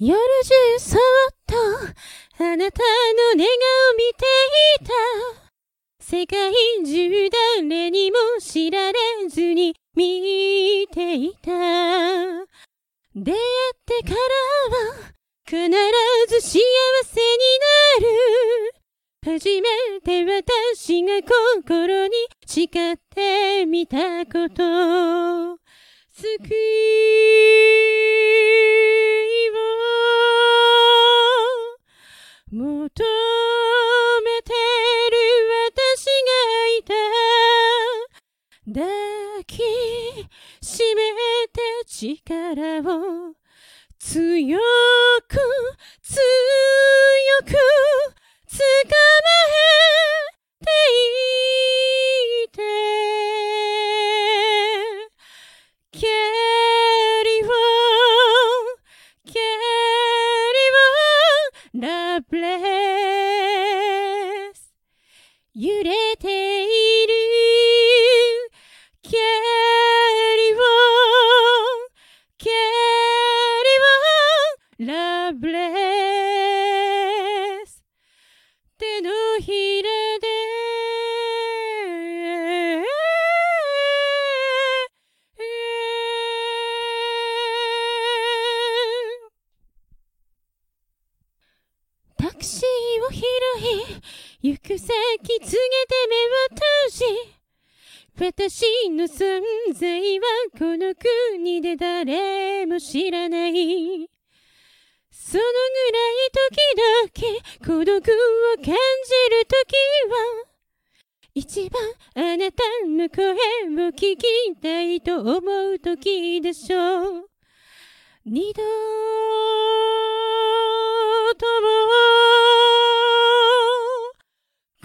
夜中そっとあなたの寝顔見ていた。世界中誰にも知られずに見ていた。出会ってからは必ず幸せになる。初めて私が心に誓ってみたこと。救い抱きしめて力を強く強く捕まえていて Carry on, carry on, the bless 揺れてリーをラブレス手のひらで。タクシーを拾い行く先告げて目を閉じ。私の存在はこの国で誰も知らない。そのぐらい時々孤独を感じる時は一番あなたの声を聞きたいと思う時でしょう二度とも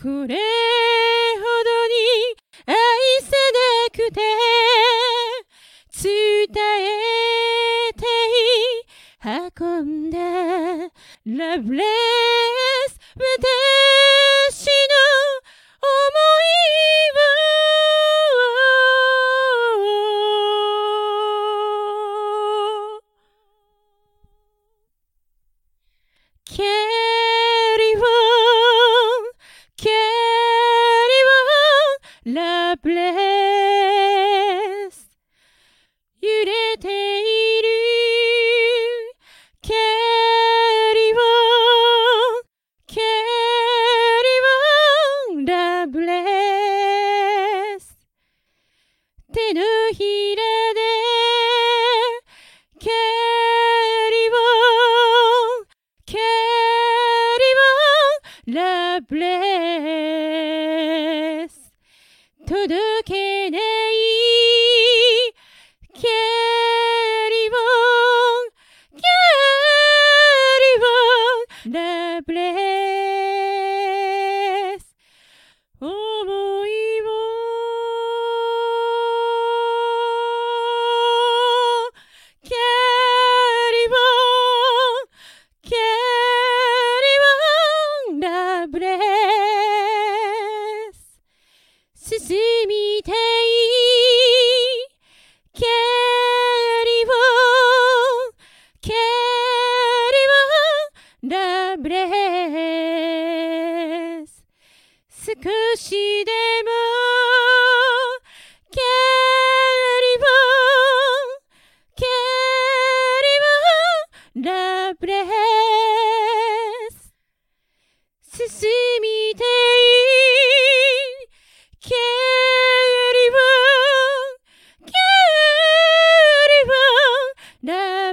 これ la blesse peut-être. blessed. Todo 進みたいキャリーをキャリーをラブレス。少しで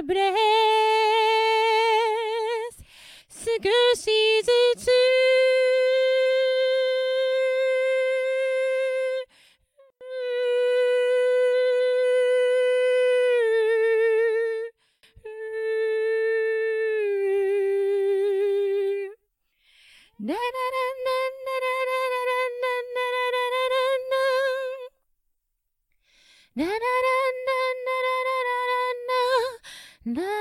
breath 少しずつララララ love